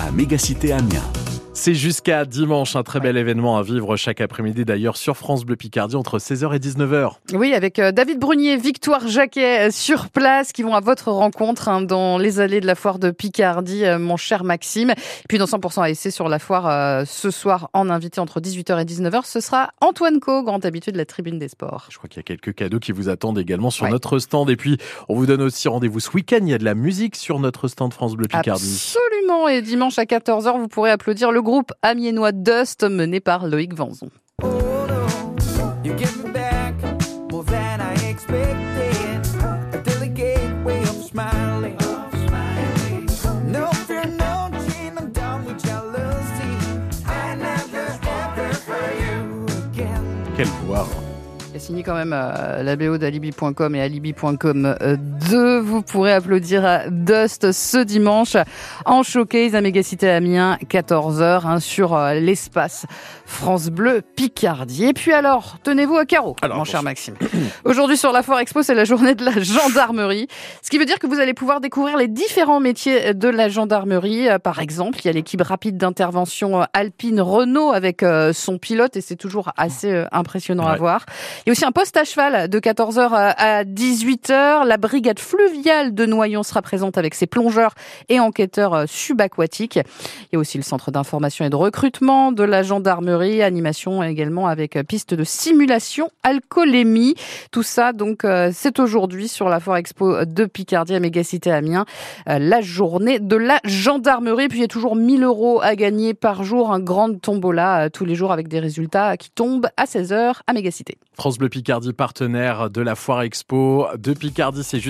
à Mégacité Amiens. C'est jusqu'à dimanche, un très bel événement à vivre chaque après-midi d'ailleurs sur France Bleu Picardie entre 16h et 19h. Oui, avec euh, David Brunier, Victoire Jacquet euh, sur place qui vont à votre rencontre hein, dans les allées de la foire de Picardie, euh, mon cher Maxime. Et puis dans 100% ASC sur la foire ce soir en invité entre 18h et 19h, ce sera Antoine Co, grand habitué de la tribune des sports. Je crois qu'il y a quelques cadeaux qui vous attendent également sur notre stand. Et puis on vous donne aussi rendez-vous ce week-end, il y a de la musique sur notre stand France Bleu Picardie. Absolument, et dimanche à 14h, vous pourrez applaudir le groupe amiénois Dust mené par Loïc Vanzon. Quelle voix il a signé quand même euh, la BO d'Alibi.com et Alibi.com 2. Euh, Vous pourrez applaudir Dust ce dimanche en showcase à Mégacité Amiens, 14h, hein, sur euh, l'espace France Bleu Picardie. Et puis alors, tenez-vous à carreau, mon cher Maxime. Aujourd'hui sur la Foire Expo, c'est la journée de la gendarmerie. Ce qui veut dire que vous allez pouvoir découvrir les différents métiers de la gendarmerie. Par exemple, il y a l'équipe rapide d'intervention Alpine Renault avec son pilote et c'est toujours assez impressionnant à voir. Il y a aussi un poste à cheval de 14h à 18h. La brigade fluviale de Noyon sera présente avec ses plongeurs et enquêteurs euh, subaquatiques. Il y a aussi le centre d'information et de recrutement de la gendarmerie, animation également avec euh, piste de simulation alcoolémie. Tout ça, donc, euh, c'est aujourd'hui sur la Foire Expo de Picardie à Mégacité Amiens, la journée de la gendarmerie. Puis il y a toujours 1000 euros à gagner par jour, un grand tombola tous les jours avec des résultats qui tombent à 16h à Mégacité. France Bleu Picardie, partenaire de la Foire Expo de Picardie. C'est juste